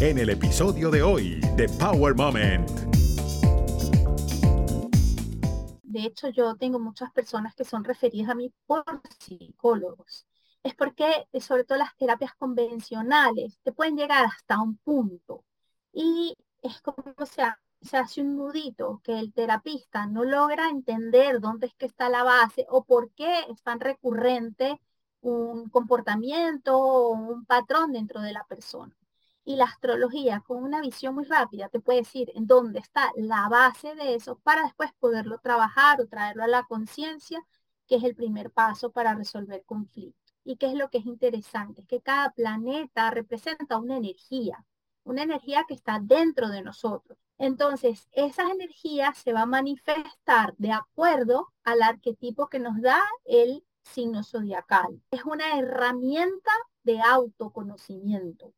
en el episodio de hoy de Power Moment. De hecho, yo tengo muchas personas que son referidas a mí por psicólogos. Es porque, sobre todo las terapias convencionales, te pueden llegar hasta un punto. Y es como se, se hace un nudito que el terapista no logra entender dónde es que está la base o por qué es tan recurrente un comportamiento o un patrón dentro de la persona. Y la astrología, con una visión muy rápida, te puede decir en dónde está la base de eso para después poderlo trabajar o traerlo a la conciencia, que es el primer paso para resolver conflictos. Y qué es lo que es interesante, es que cada planeta representa una energía, una energía que está dentro de nosotros. Entonces, esa energía se va a manifestar de acuerdo al arquetipo que nos da el signo zodiacal. Es una herramienta de autoconocimiento.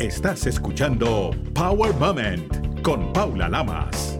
Estás escuchando Power Moment con Paula Lamas.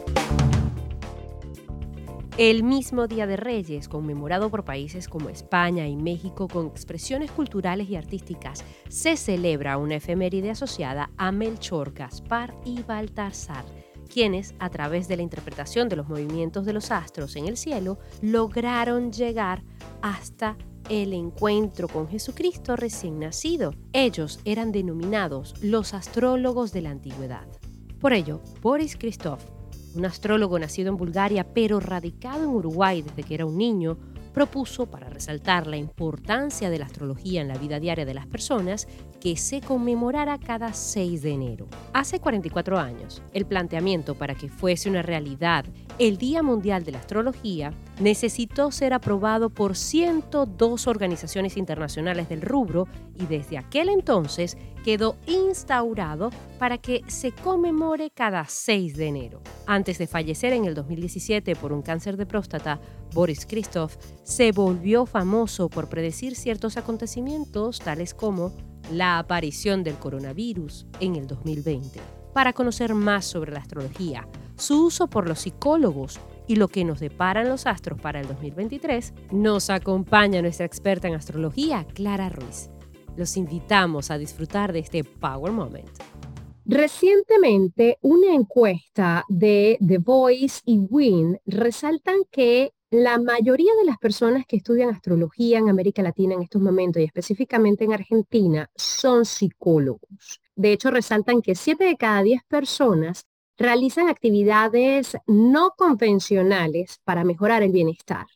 El mismo Día de Reyes, conmemorado por países como España y México con expresiones culturales y artísticas, se celebra una efeméride asociada a Melchor, Gaspar y Baltasar quienes, a través de la interpretación de los movimientos de los astros en el cielo, lograron llegar hasta el encuentro con Jesucristo recién nacido. Ellos eran denominados los astrólogos de la antigüedad. Por ello, Boris Christoph, un astrólogo nacido en Bulgaria pero radicado en Uruguay desde que era un niño, propuso, para resaltar la importancia de la astrología en la vida diaria de las personas, que se conmemorara cada 6 de enero. Hace 44 años, el planteamiento para que fuese una realidad el Día Mundial de la Astrología necesitó ser aprobado por 102 organizaciones internacionales del rubro y desde aquel entonces quedó instaurado para que se conmemore cada 6 de enero. Antes de fallecer en el 2017 por un cáncer de próstata, Boris Christoph se volvió famoso por predecir ciertos acontecimientos tales como la aparición del coronavirus en el 2020. Para conocer más sobre la astrología, su uso por los psicólogos y lo que nos deparan los astros para el 2023, nos acompaña nuestra experta en astrología, Clara Ruiz. Los invitamos a disfrutar de este Power Moment. Recientemente, una encuesta de The Voice y Win resaltan que la mayoría de las personas que estudian astrología en América Latina en estos momentos y específicamente en Argentina son psicólogos. De hecho, resaltan que 7 de cada 10 personas realizan actividades no convencionales para mejorar el bienestar.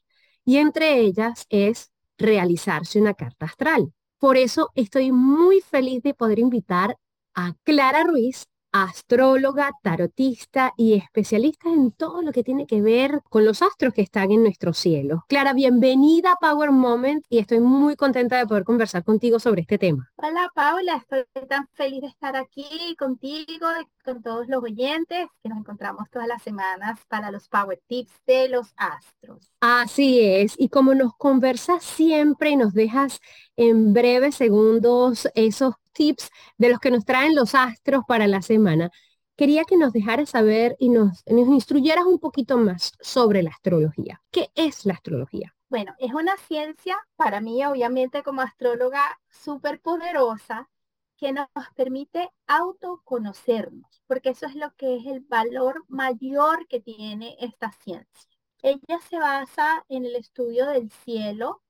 Y entre ellas es realizarse una carta astral. Por eso estoy muy feliz de poder invitar a Clara Ruiz astróloga, tarotista y especialista en todo lo que tiene que ver con los astros que están en nuestro cielo. Clara, bienvenida a Power Moment y estoy muy contenta de poder conversar contigo sobre este tema. Hola Paula, estoy tan feliz de estar aquí contigo, con todos los oyentes que nos encontramos todas las semanas para los Power Tips de los astros. Así es, y como nos conversas siempre y nos dejas en breves segundos esos tips de los que nos traen los astros para la semana, quería que nos dejaras saber y nos, instruyeras un poquito más sobre la astrología. ¿Qué es la astrología? Bueno, es una ciencia, para mí obviamente como astróloga, súper poderosa, que nos permite autoconocernos, porque eso es lo que es el valor mayor que tiene esta ciencia. Ella se basa en el estudio del cielo,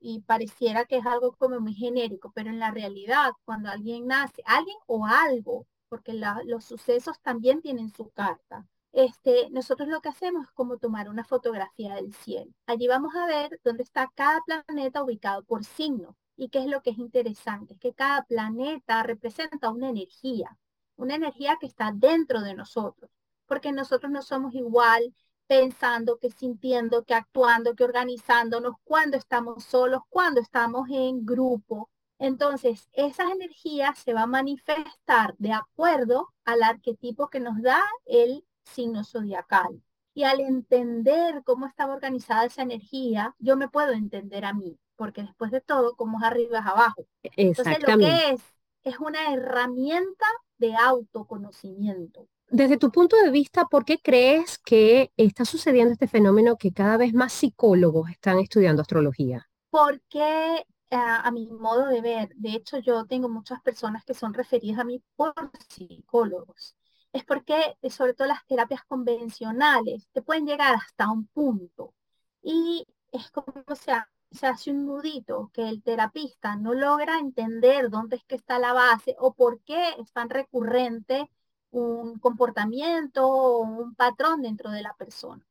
y, pareciera que es algo como muy genérico, pero en la realidad, cuando alguien nace, alguien o algo, porque los sucesos también tienen su carta, este, nosotros lo que hacemos es como tomar una fotografía del cielo. Allí vamos a ver dónde está cada planeta ubicado por signo. Y qué es lo que es interesante, es que cada planeta representa una energía, una energía que está dentro de nosotros, porque nosotros no somos igual pensando, que sintiendo, que actuando, que organizándonos, cuando estamos solos, cuando estamos en grupo. Entonces, esas energías se van a manifestar de acuerdo al arquetipo que nos da el signo zodiacal. Y al entender cómo estaba organizada esa energía, yo me puedo entender a mí, porque después de todo, como es arriba es abajo. Entonces, lo que es, es una herramienta de autoconocimiento. Desde tu punto de vista, ¿por qué crees que está sucediendo este fenómeno que cada vez más psicólogos están estudiando astrología? Porque a, mi modo de ver, de hecho yo tengo muchas personas que son referidas a mí por psicólogos, es porque eh, sobre todo las terapias convencionales te pueden llegar hasta un punto y es como se, se hace un nudito que el terapista no logra entender dónde es que está la base o por qué es tan recurrente un comportamiento o un patrón dentro de la persona.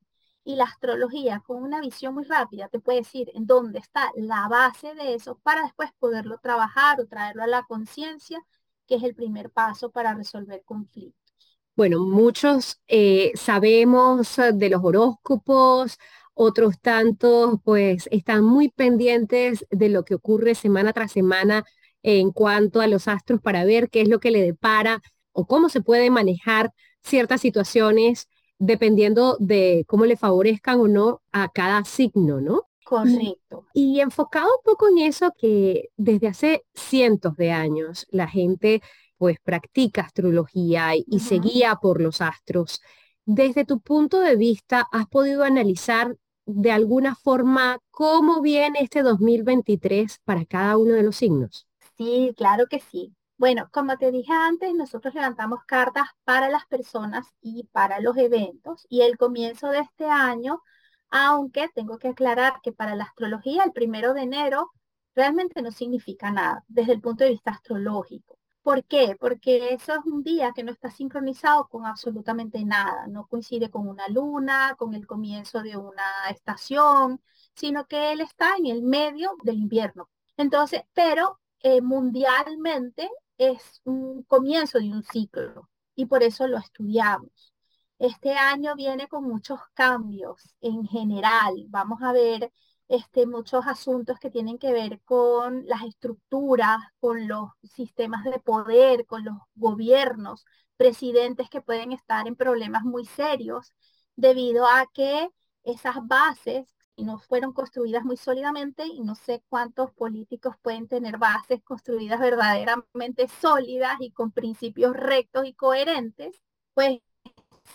Y la astrología, con una visión muy rápida, te puede decir en dónde está la base de eso para después poderlo trabajar o traerlo a la conciencia, que es el primer paso para resolver conflictos. Bueno, muchos eh, sabemos de los horóscopos, otros tantos pues están muy pendientes de lo que ocurre semana tras semana en cuanto a los astros para ver qué es lo que le depara o cómo se puede manejar ciertas situaciones dependiendo de cómo le favorezcan o no a cada signo, ¿no? Correcto. Y, enfocado un poco en eso que desde hace cientos de años la gente pues practica astrología y, se guía por los astros. Desde tu punto de vista, ¿has podido analizar de alguna forma cómo viene este 2023 para cada uno de los signos? Sí, claro que sí. Bueno, como te dije antes, nosotros levantamos cartas para las personas y para los eventos y el comienzo de este año, aunque tengo que aclarar que para la astrología el primero de enero realmente no significa nada desde el punto de vista astrológico. ¿Por qué? Porque eso es un día que no está sincronizado con absolutamente nada, no coincide con una luna, con el comienzo de una estación, sino que él está en el medio del invierno. Entonces, pero eh, mundialmente es un comienzo de un ciclo y por eso lo estudiamos. Este año viene con muchos cambios en general. Vamos a ver este, muchos asuntos que tienen que ver con las estructuras, con los sistemas de poder, con los gobiernos, presidentes que pueden estar en problemas muy serios debido a que esas bases y no fueron construidas muy sólidamente y no sé cuántos políticos pueden tener bases construidas verdaderamente sólidas y con principios rectos y coherentes, pues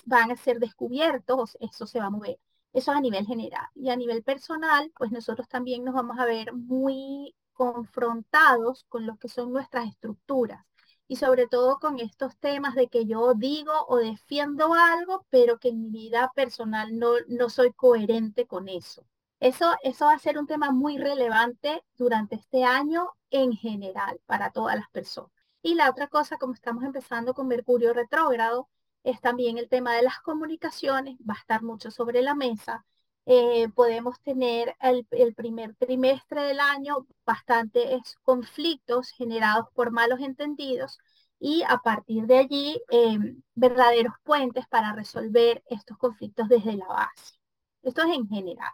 van a ser descubiertos, eso se va a mover. Eso a nivel general. Y a nivel personal, pues nosotros también nos vamos a ver muy confrontados con lo que son nuestras estructuras y sobre todo con estos temas de que yo digo o defiendo algo, pero que en mi vida personal no, no soy coherente con eso. Eso, eso va a ser un tema muy relevante durante este año en general para todas las personas. Y la otra cosa, como estamos empezando con Mercurio retrógrado, es también el tema de las comunicaciones, va a estar mucho sobre la mesa. Eh, podemos tener el, primer trimestre del año bastantes conflictos generados por malos entendidos y a partir de allí em, verdaderos puentes para resolver estos conflictos desde la base. Esto es en general.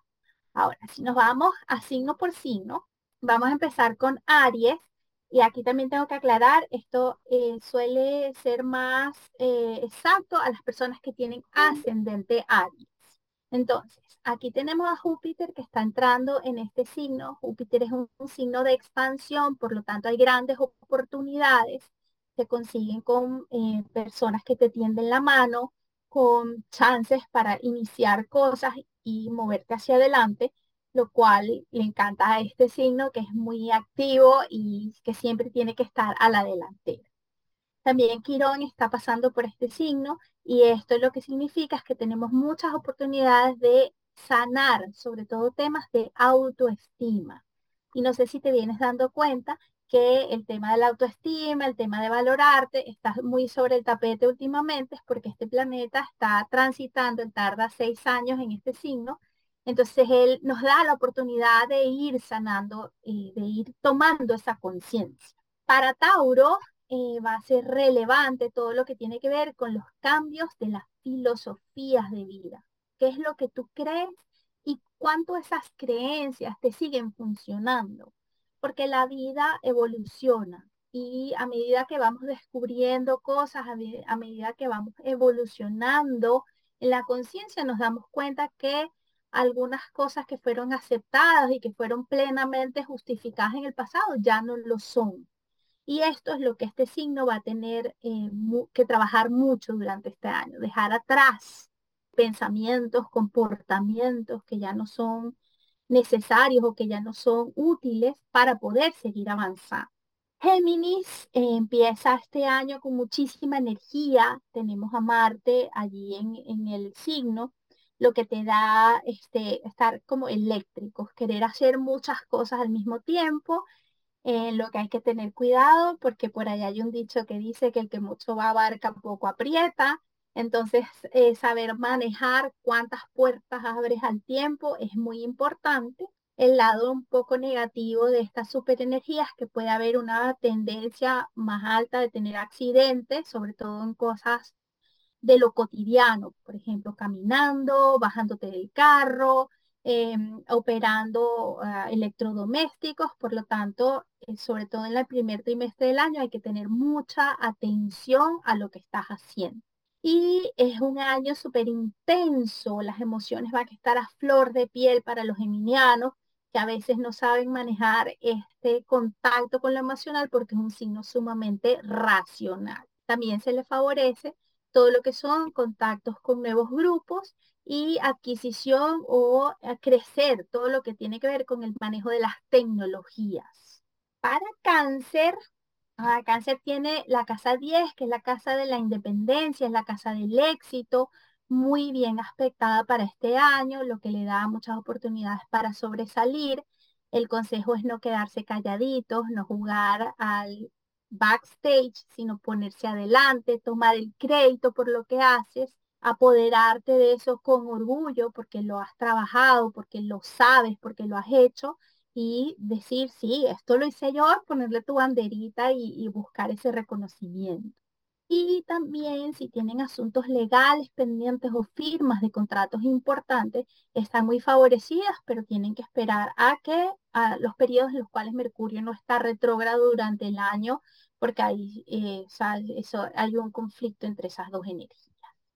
Ahora, si nos vamos a signo por signo, vamos a empezar con Aries. Y aquí también tengo que aclarar, esto eh, suele ser más eh, exacto a las personas que tienen ascendente Aries. Entonces, aquí tenemos a Júpiter que está entrando en este signo. Júpiter es un, signo de expansión, por lo tanto hay grandes oportunidades. Se consiguen con eh, personas que te tienden la mano, con chances para iniciar cosas y moverte hacia adelante, lo cual le encanta a este signo que es muy activo y que siempre tiene que estar a la delantera. También Quirón está pasando por este signo y esto lo que significa es que tenemos muchas oportunidades de sanar, sobre todo temas de autoestima. Y no sé si te vienes dando cuenta que el tema de la autoestima, el tema de valorarte, está muy sobre el tapete últimamente, es porque este planeta está transitando, él tarda seis años en este signo, entonces él nos da la oportunidad de ir sanando y de ir tomando esa conciencia. Para Tauro, eh, va a ser relevante todo lo que tiene que ver con los cambios de las filosofías de vida. ¿Qué es lo que tú crees y cuánto esas creencias te siguen funcionando? Porque la vida evoluciona y a medida que vamos descubriendo cosas, a, medida que vamos evolucionando en la conciencia, nos damos cuenta que algunas cosas que fueron aceptadas y que fueron plenamente justificadas en el pasado ya no lo son. Y esto es lo que este signo va a tener eh, que trabajar mucho durante este año, dejar atrás pensamientos, comportamientos que ya no son necesarios o que ya no son útiles para poder seguir avanzando. Géminis eh, empieza este año con muchísima energía. Tenemos a Marte allí en, el signo, lo que te da este, estar como eléctrico, querer hacer muchas cosas al mismo tiempo en lo que hay que tener cuidado, porque por allá hay un dicho que dice que el que mucho va abarca poco aprieta. Entonces, eh, saber manejar cuántas puertas abres al tiempo es muy importante. El lado un poco negativo de estas superenergías que puede haber una tendencia más alta de tener accidentes, sobre todo en cosas de lo cotidiano, por ejemplo, caminando, bajándote del carro, Em, operando ah, electrodomésticos, por lo tanto, eh, sobre todo en el primer trimestre del año hay que tener mucha atención a lo que estás haciendo. Y es un año súper intenso, las emociones van a estar a flor de piel para los geminianos, que a veces no saben manejar este contacto con lo emocional porque es un signo sumamente racional. También se les favorece todo lo que son contactos con nuevos grupos y adquisición o crecer, todo lo que tiene que ver con el manejo de las tecnologías. Para cáncer, ah, cáncer tiene la casa 10, que es la casa de la independencia, es la casa del éxito, muy bien aspectada para este año, lo que le da muchas oportunidades para sobresalir. El consejo es no quedarse calladitos, no jugar al backstage, sino ponerse adelante, tomar el crédito por lo que haces apoderarte de eso con orgullo porque lo has trabajado, porque lo sabes, porque lo has hecho y decir, sí, esto lo hice yo, ponerle tu banderita y, buscar ese reconocimiento. Y también si tienen asuntos legales pendientes o firmas de contratos importantes, están muy favorecidas, pero tienen que esperar a que a los periodos en los cuales Mercurio no está retrógrado durante el año, porque hay, eh, eso, hay un conflicto entre esas dos energías.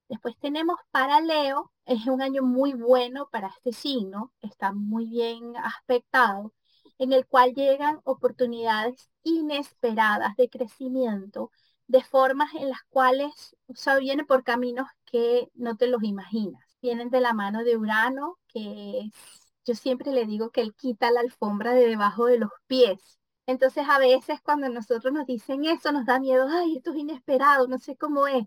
Después tenemos para Leo, es un año muy bueno para este signo, está muy bien aspectado, en el cual llegan oportunidades inesperadas de crecimiento, de formas en las cuales, o sea, viene por caminos que no te los imaginas. Vienen de la mano de Urano, que yo siempre le digo que él quita la alfombra de debajo de los pies. Entonces a veces cuando nosotros nos dicen eso nos da miedo, ay, esto es inesperado, no sé cómo es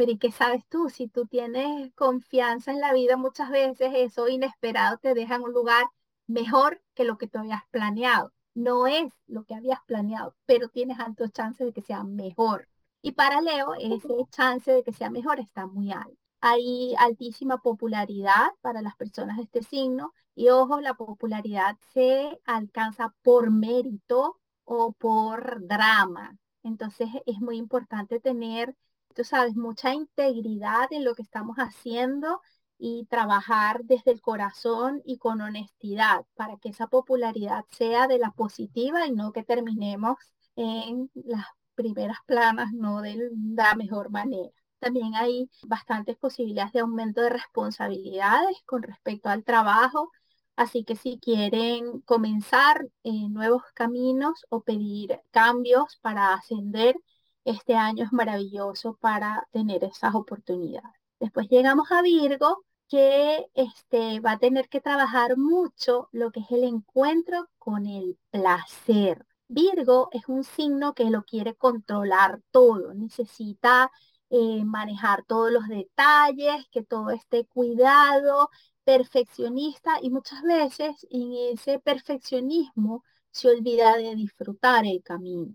pero ¿y qué sabes tú? Si tú tienes confianza en la vida, muchas veces eso inesperado te deja en un lugar mejor que lo que tú habías planeado. No es lo que habías planeado, pero tienes altos chances de que sea mejor. Y para Leo, ese chance de que sea mejor está muy alto. Hay altísima popularidad para las personas de este signo y ojo, la popularidad se alcanza por mérito o por drama. Entonces es muy importante tener tú sabes, mucha integridad en lo que estamos haciendo y trabajar desde el corazón y con honestidad para que esa popularidad sea de la positiva y no que terminemos en las primeras planas, no de la mejor manera. También hay bastantes posibilidades de aumento de responsabilidades con respecto al trabajo, así que si quieren comenzar en nuevos caminos o pedir cambios para ascender, este año es maravilloso para tener esas oportunidades. Después llegamos a Virgo, que este, va a tener que trabajar mucho lo que es el encuentro con el placer. Virgo es un signo que lo quiere controlar todo, necesita eh, manejar todos los detalles, que todo esté cuidado, perfeccionista y muchas veces en ese perfeccionismo se olvida de disfrutar el camino.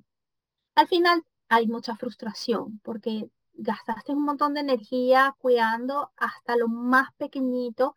Al final hay mucha frustración porque gastaste un montón de energía cuidando hasta lo más pequeñito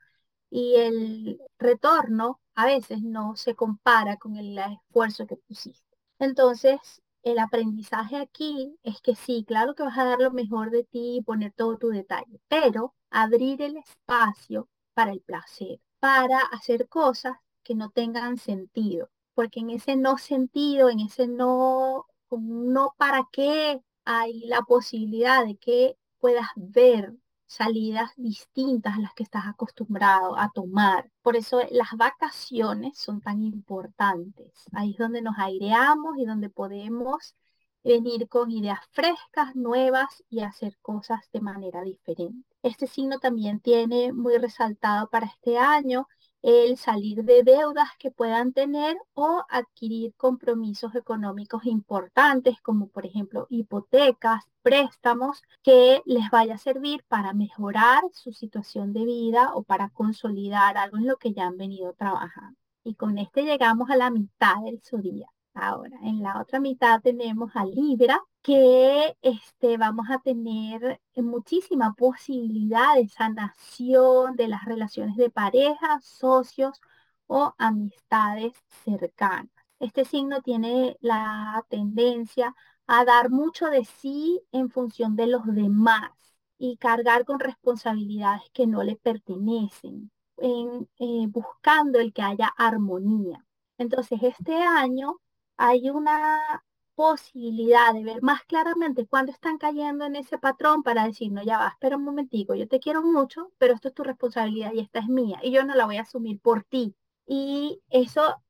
y el retorno a veces no se compara con el esfuerzo que pusiste. Entonces, el aprendizaje aquí es que sí, claro que vas a dar lo mejor de ti y poner todo tu detalle, pero abrir el espacio para el placer, para hacer cosas que no tengan sentido, porque en ese no sentido, en ese no no para qué hay la posibilidad de que puedas ver salidas distintas a las que estás acostumbrado a tomar. Por eso las vacaciones son tan importantes. Ahí es donde nos aireamos y donde podemos venir con ideas frescas, nuevas y hacer cosas de manera diferente. Este signo también tiene muy resaltado para este año el salir de deudas que puedan tener o adquirir compromisos económicos importantes, como por ejemplo hipotecas, préstamos, que les vaya a servir para mejorar su situación de vida o para consolidar algo en lo que ya han venido trabajando. Y con este llegamos a la mitad del día. Ahora, en la otra mitad tenemos a Libra, que este, vamos a tener muchísima posibilidad de sanación de las relaciones de pareja, socios o amistades cercanas. Este signo tiene la tendencia a dar mucho de sí en función de los demás y cargar con responsabilidades que no le pertenecen, en, eh, buscando el que haya armonía. Entonces, este año hay una posibilidad de ver más claramente cuándo están cayendo en ese patrón para decir, no, ya va, espera un momentico, yo te quiero mucho, pero esto es tu responsabilidad y esta es mía y yo no la voy a asumir por ti. Y eso,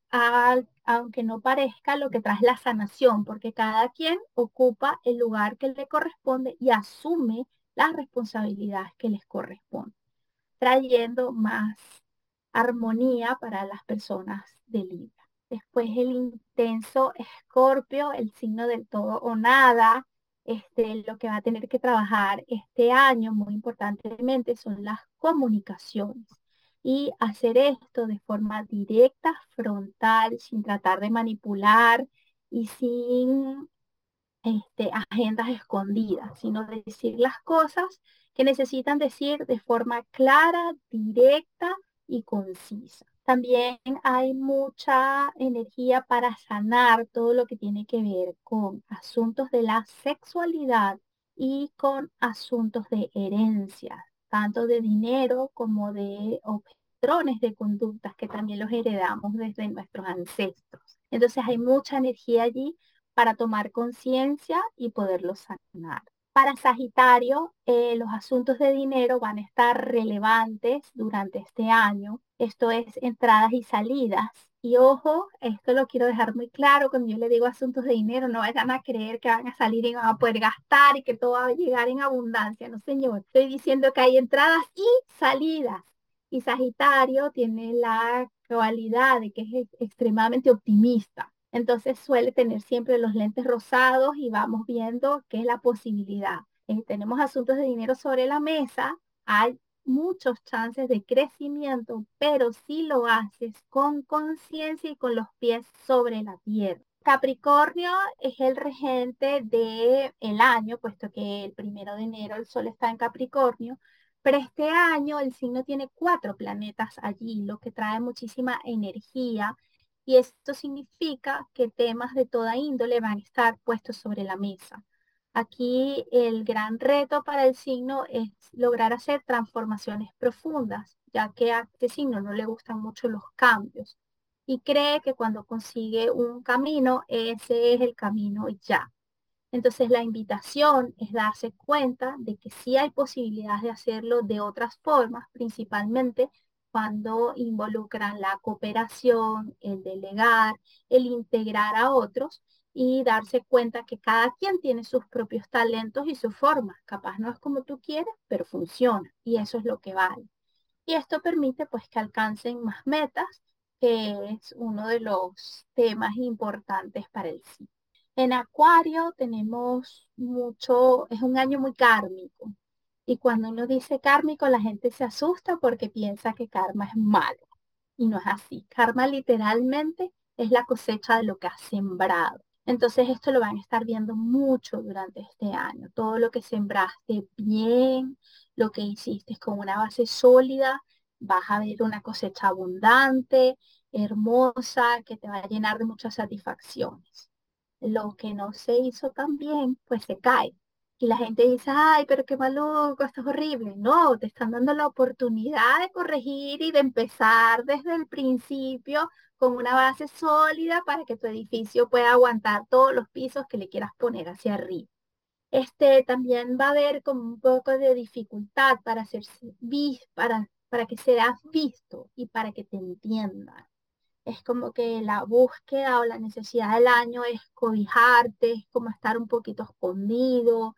aunque no parezca, lo que trae la sanación, porque cada quien ocupa el lugar que le corresponde y asume las responsabilidades que les corresponden, trayendo más armonía para las personas de Libra. Después el intenso escorpio, el signo del todo o nada, este, lo que va a tener que trabajar este año muy importantemente son las comunicaciones y hacer esto de forma directa, frontal, sin tratar de manipular y sin este, agendas escondidas, sino decir las cosas que necesitan decir de forma clara, directa y concisa. También hay mucha energía para sanar todo lo que tiene que ver con asuntos de la sexualidad y con asuntos de herencia, tanto de dinero como de patrones de conductas que también los heredamos desde nuestros ancestros. Entonces hay mucha energía allí para tomar conciencia y poderlo sanar. Para Sagitario, eh, los asuntos de dinero van a estar relevantes durante este año. Esto es entradas y salidas. Y ojo, esto lo quiero dejar muy claro, cuando yo le digo asuntos de dinero, no vayan a creer que van a salir y van a poder gastar y que todo va a llegar en abundancia. No, señor. Estoy diciendo que hay entradas y salidas. Y Sagitario tiene la cualidad de que es extremadamente optimista. Entonces suele tener siempre los lentes rosados y vamos viendo qué es la posibilidad. Eh, tenemos asuntos de dinero sobre la mesa, hay muchos chances de crecimiento, pero si lo haces con conciencia y con los pies sobre la tierra. Capricornio es el regente del el año, puesto que el primero de enero el sol está en Capricornio, pero este año el signo tiene cuatro planetas allí, lo que trae muchísima energía y esto significa que temas de toda índole van a estar puestos sobre la mesa. Aquí el gran reto para el signo es lograr hacer transformaciones profundas, ya que a este signo no le gustan mucho los cambios y cree que cuando consigue un camino, ese es el camino ya. Entonces la invitación es darse cuenta de que sí hay posibilidades de hacerlo de otras formas, principalmente cuando involucran la cooperación, el delegar, el integrar a otros y darse cuenta que cada quien tiene sus propios talentos y sus formas. Capaz no es como tú quieres, pero funciona y eso es lo que vale. Y esto permite pues que alcancen más metas, que es uno de los temas importantes para el sí. En Acuario tenemos mucho, es un año muy kármico. Y cuando uno dice kármico, la gente se asusta porque piensa que karma es malo. Y no es así. Karma literalmente es la cosecha de lo que has sembrado. Entonces esto lo van a estar viendo mucho durante este año. Todo lo que sembraste bien, lo que hiciste con una base sólida, vas a ver una cosecha abundante, hermosa, que te va a llenar de muchas satisfacciones. Lo que no se hizo tan bien, pues se cae. Y la gente dice, ay, pero qué maluco, esto es horrible. No, te están dando la oportunidad de corregir y de empezar desde el principio con una base sólida para que tu edificio pueda aguantar todos los pisos que le quieras poner hacia arriba. Este también va a haber como un poco de dificultad para hacerse para, para que seas visto y para que te entiendan. Es como que la búsqueda o la necesidad del año es cobijarte, es como estar un poquito escondido,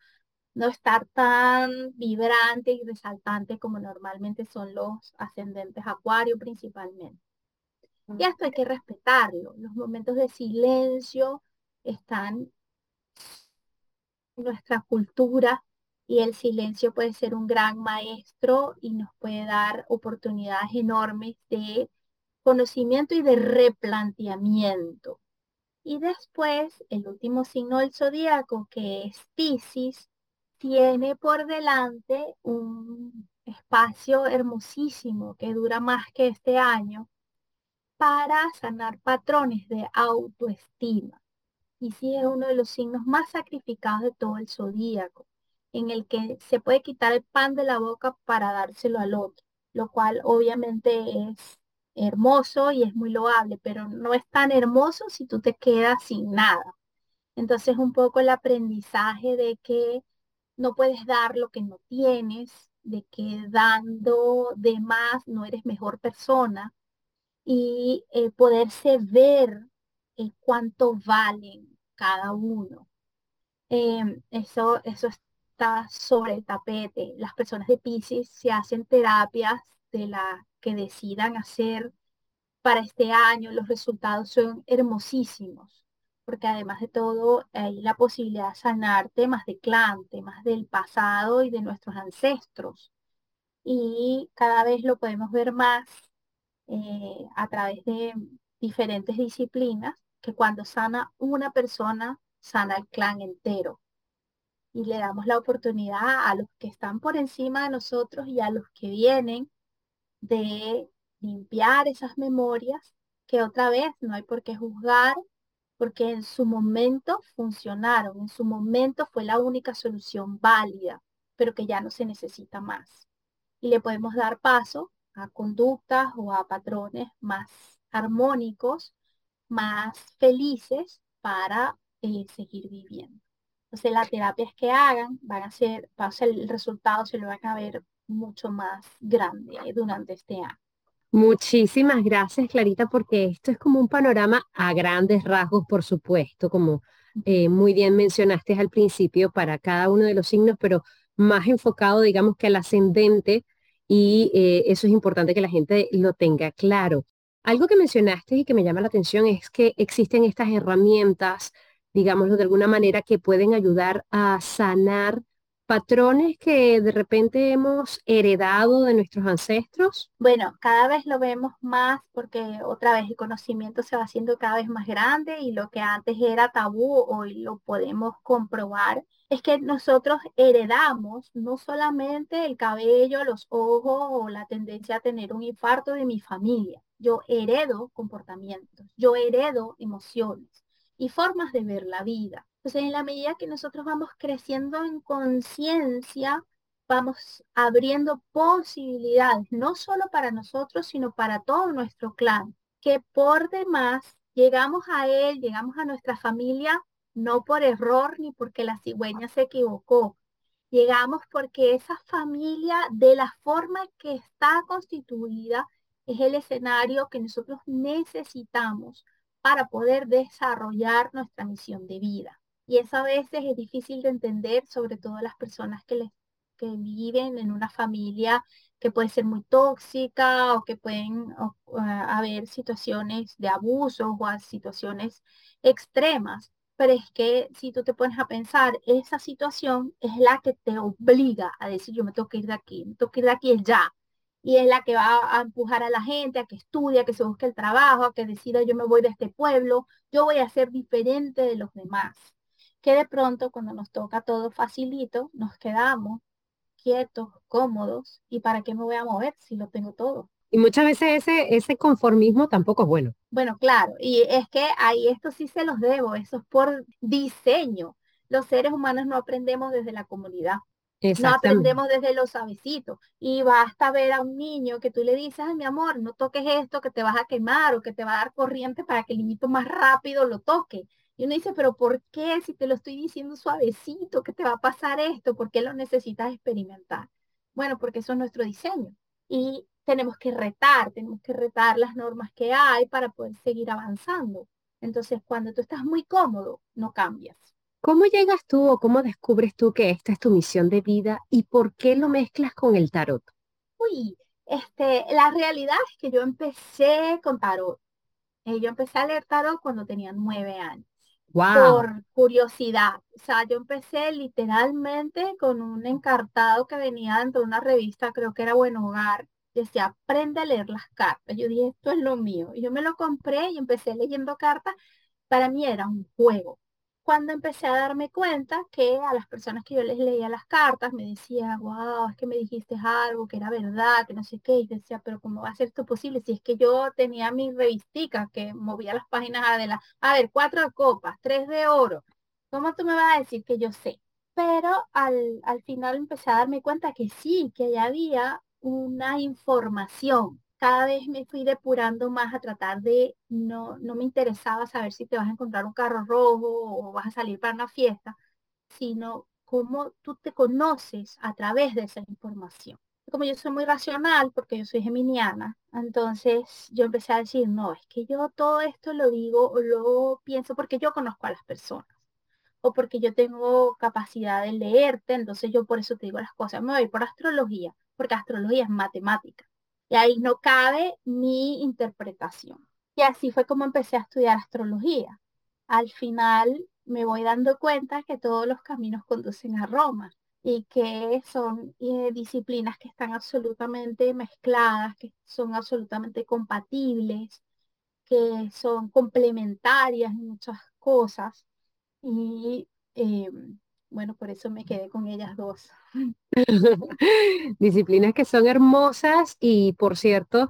no estar tan vibrante y resaltante como normalmente son los ascendentes acuario principalmente. Y esto hay que respetarlo. Los momentos de silencio están en nuestra cultura y el silencio puede ser un gran maestro y nos puede dar oportunidades enormes de conocimiento y de replanteamiento. Y después, el último signo del zodíaco, que es Pisces, tiene por delante un espacio hermosísimo que dura más que este año para sanar patrones de autoestima. Y sí es uno de los signos más sacrificados de todo el zodíaco, en el que se puede quitar el pan de la boca para dárselo al otro, lo cual obviamente es hermoso y es muy loable, pero no es tan hermoso si tú te quedas sin nada. Entonces un poco el aprendizaje de que no puedes dar lo que no tienes, de que dando de más no eres mejor persona y poderse ver eh, cuánto valen cada uno. Em, eso, eso está sobre el tapete. Las personas de Pisces se hacen terapias de la que decidan hacer para este año. Los resultados son hermosísimos, porque además de todo hay la posibilidad de sanar temas de clan, temas del pasado y de nuestros ancestros. Y cada vez lo podemos ver más eh, a través de diferentes disciplinas, que cuando sana una persona, sana el clan entero. Y le damos la oportunidad a los que están por encima de nosotros y a los que vienen de limpiar esas memorias que otra vez no hay por qué juzgar porque en su momento funcionaron, en su momento fue la única solución válida, pero que ya no se necesita más. Y le podemos dar paso a conductas o a patrones más armónicos, más felices para eh, seguir viviendo. Entonces las terapias que hagan van a ser, va a ser el resultado se lo van a ver mucho más grande durante este año. Muchísimas gracias, Clarita, porque esto es como un panorama a grandes rasgos, por supuesto, como eh, muy bien mencionaste al principio, para cada uno de los signos, pero más enfocado, digamos, que al ascendente, y eh, eso es importante que la gente lo tenga claro. Algo que mencionaste y que me llama la atención es que existen estas herramientas, digámoslo de alguna manera, que pueden ayudar a sanar patrones que de repente hemos heredado de nuestros ancestros? Bueno, cada vez lo vemos más porque otra vez el conocimiento se va haciendo cada vez más grande y lo que antes era tabú hoy lo podemos comprobar. Es que nosotros heredamos no solamente el cabello, los ojos o la tendencia a tener un infarto de mi familia. Yo heredo comportamientos, yo heredo emociones y formas de ver la vida. Entonces, en la medida que nosotros vamos creciendo en conciencia, vamos abriendo posibilidades, no solo para nosotros, sino para todo nuestro clan, que por demás llegamos a él, llegamos a nuestra familia, no por error ni porque la cigüeña se equivocó. Llegamos porque esa familia, de la forma que está constituida, es el escenario que nosotros necesitamos para poder desarrollar nuestra misión de vida. Y eso a veces es difícil de entender, sobre todo las personas que, les, que viven en una familia que puede ser muy tóxica o que pueden haber situaciones de abuso o situaciones extremas. Pero es que si tú te pones a pensar, esa situación es la que te obliga a decir, yo me tengo que ir de aquí, me tengo que ir de aquí ya. Y es la que va a empujar a la gente a que estudie, a que se busque el trabajo, a que decida yo me voy de este pueblo, yo voy a ser diferente de los demás que de pronto cuando nos toca todo facilito, nos quedamos quietos, cómodos, ¿y para qué me voy a mover si lo tengo todo? Y muchas veces ese, ese conformismo tampoco es bueno. Bueno, claro, y es que ahí esto sí se los debo, eso es por diseño. Los seres humanos no aprendemos desde la comunidad. No aprendemos desde los suavecitos. Y basta ver a un niño que tú le dices, ay, mi amor, no toques esto, que te vas a quemar o que te va a dar corriente para que el niñito más rápido lo toque. Y uno dice, pero ¿por qué si te lo estoy diciendo suavecito que te va a pasar esto? ¿Por qué lo necesitas experimentar? Bueno, porque eso es nuestro diseño. Y tenemos que retar, tenemos que retar las normas que hay para poder seguir avanzando. Entonces, cuando tú estás muy cómodo, no cambias. ¿Cómo llegas tú o cómo descubres tú que esta es tu misión de vida y por qué lo mezclas con el tarot? Uy, este, la realidad es que yo empecé con tarot. Eh, yo empecé a leer tarot cuando tenía nueve años. Por curiosidad. O sea, yo empecé literalmente con un encartado que venía dentro de una revista, creo que era Buen Hogar. Decía, aprende a leer las cartas. Yo dije, esto es lo mío. Y yo me lo compré y empecé leyendo cartas. Para mí era un juego cuando empecé a darme cuenta que a las personas que yo les leía las cartas me decía, wow, es que me dijiste algo que era verdad, que no sé qué, y decía, pero ¿cómo va a ser esto posible? Si es que yo tenía mi revistica que movía las páginas la, a ver, cuatro copas, tres de oro, ¿cómo tú me vas a decir que yo sé? Pero al, al final empecé a darme cuenta que sí, que ya había una información cada vez me fui depurando más a tratar de, no, no me interesaba saber si te vas a encontrar un carro rojo o vas a salir para una fiesta, sino cómo tú te conoces a través de esa información. Como yo soy muy racional, porque yo soy geminiana, entonces yo empecé a decir, no, es que yo todo esto lo digo o lo pienso porque yo conozco a las personas o porque yo tengo capacidad de leerte, entonces yo por eso te digo las cosas. Me voy por astrología, porque astrología es matemática. Y ahí no cabe mi interpretación. Y así fue como empecé a estudiar astrología. Al final me voy dando cuenta que todos los caminos conducen a Roma y que son eh, disciplinas que están absolutamente mezcladas, que son absolutamente compatibles, que son complementarias en muchas cosas. Y em, bueno, por eso me quedé con ellas dos. Disciplinas que son hermosas y, por cierto,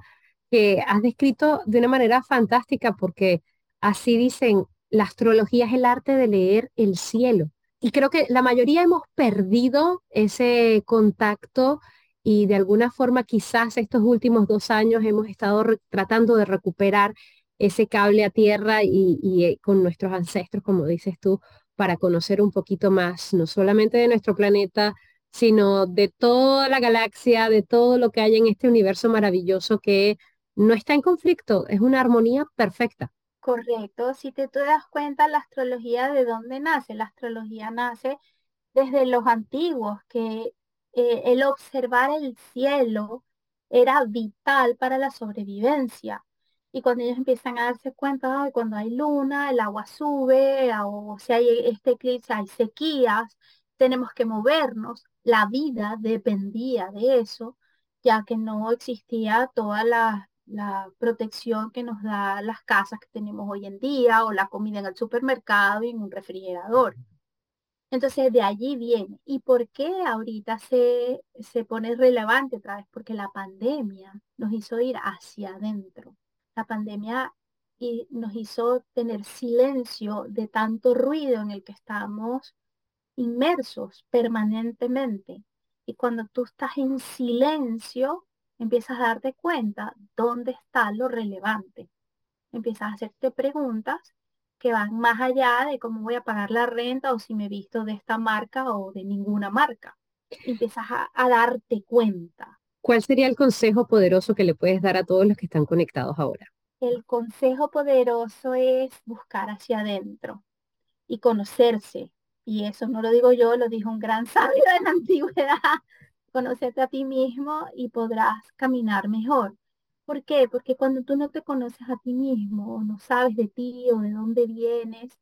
que has descrito de una manera fantástica porque así dicen, la astrología es el arte de leer el cielo. Y creo que la mayoría hemos perdido ese contacto y de alguna forma quizás estos últimos dos años hemos estado tratando de recuperar ese cable a tierra y, y eh, con nuestros ancestros, como dices tú, para conocer un poquito más, no solamente de nuestro planeta, sino de toda la galaxia, de todo lo que hay en este universo maravilloso que no está en conflicto, es una armonía perfecta. Correcto, si te, das cuenta, la astrología de dónde nace, la astrología nace desde los antiguos, que eh, el observar el cielo era vital para la sobrevivencia. Y cuando ellos empiezan a darse cuenta, de cuando hay luna, el agua sube, o si hay este eclipse, hay sequías, tenemos que movernos. La vida dependía de eso, ya que no existía toda la, la protección que nos da las casas que tenemos hoy en día, o la comida en el supermercado y en un refrigerador. Entonces de allí viene. ¿Y por qué ahorita se, se pone relevante otra vez? Porque la pandemia nos hizo ir hacia adentro la pandemia y nos hizo tener silencio de tanto ruido en el que estamos inmersos permanentemente. Y cuando tú estás en silencio, empiezas a darte cuenta dónde está lo relevante. Empiezas a hacerte preguntas que van más allá de cómo voy a pagar la renta o si me visto de esta marca o de ninguna marca. Empiezas a darte cuenta. ¿Cuál sería el consejo poderoso que le puedes dar a todos los que están conectados ahora? El consejo poderoso es buscar hacia adentro y conocerse. Y eso no lo digo yo, lo dijo un gran sabio de la antigüedad. Conocerte a ti mismo y podrás caminar mejor. ¿Por qué? Porque cuando tú no te conoces a ti mismo, o no sabes de ti o de dónde vienes,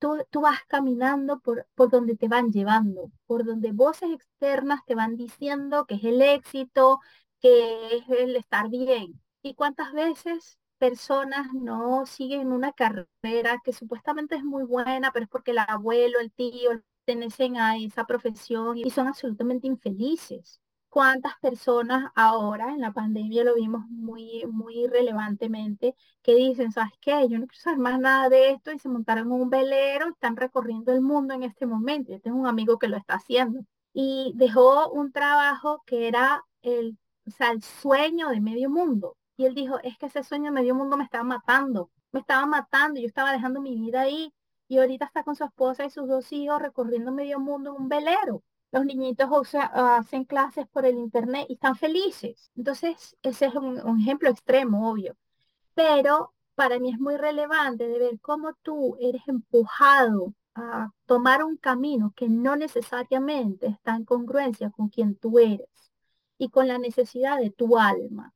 tú, tú vas caminando por, por donde te van llevando, por donde voces externas te van diciendo que es el éxito, que es el estar bien. ¿Y cuántas veces personas no siguen una carrera que supuestamente es muy buena, pero es porque el abuelo, el tío, pertenecen a esa profesión y son absolutamente infelices. ¿Cuántas personas ahora en la pandemia lo vimos muy, muy relevantemente que dicen, ¿sabes qué? Yo no quiero saber más nada de esto y se montaron un velero están recorriendo el mundo en este momento. Yo tengo un amigo que lo está haciendo y dejó un trabajo que era el, o sea, el sueño de medio mundo y él dijo, es que ese sueño de medio mundo me estaba matando, me estaba matando, yo estaba dejando mi vida ahí y ahorita está con su esposa y sus dos hijos recorriendo medio mundo en un velero. Los niñitos hacen clases por el internet y están felices. Entonces, ese es un, un ejemplo extremo, obvio. Pero para mí es muy relevante de ver cómo tú eres empujado a tomar un camino que no necesariamente está en congruencia con quien tú eres y con la necesidad de tu alma.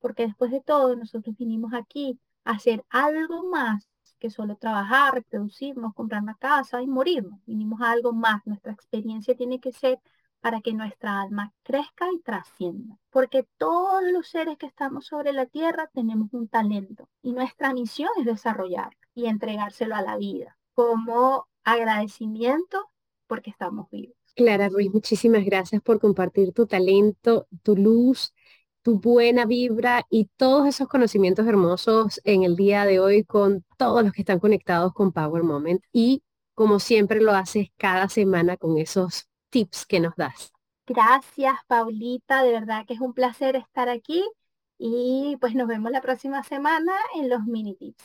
Porque después de todo, nosotros vinimos aquí a hacer algo más que solo trabajar, reproducirnos, comprar una casa y morirnos. Vinimos a algo más. Nuestra experiencia tiene que ser para que nuestra alma crezca y trascienda. Porque todos los seres que estamos sobre la tierra tenemos un talento y nuestra misión es desarrollar y entregárselo a la vida como agradecimiento porque estamos vivos. Clara Ruiz, muchísimas gracias por compartir tu talento, tu luz, tu buena vibra y todos esos conocimientos hermosos en el día de hoy con todos los que están conectados con Power Moment y como siempre lo haces cada semana con esos tips que nos das. Gracias, Paulita, de verdad que es un placer estar aquí y pues nos vemos la próxima semana en los mini tips.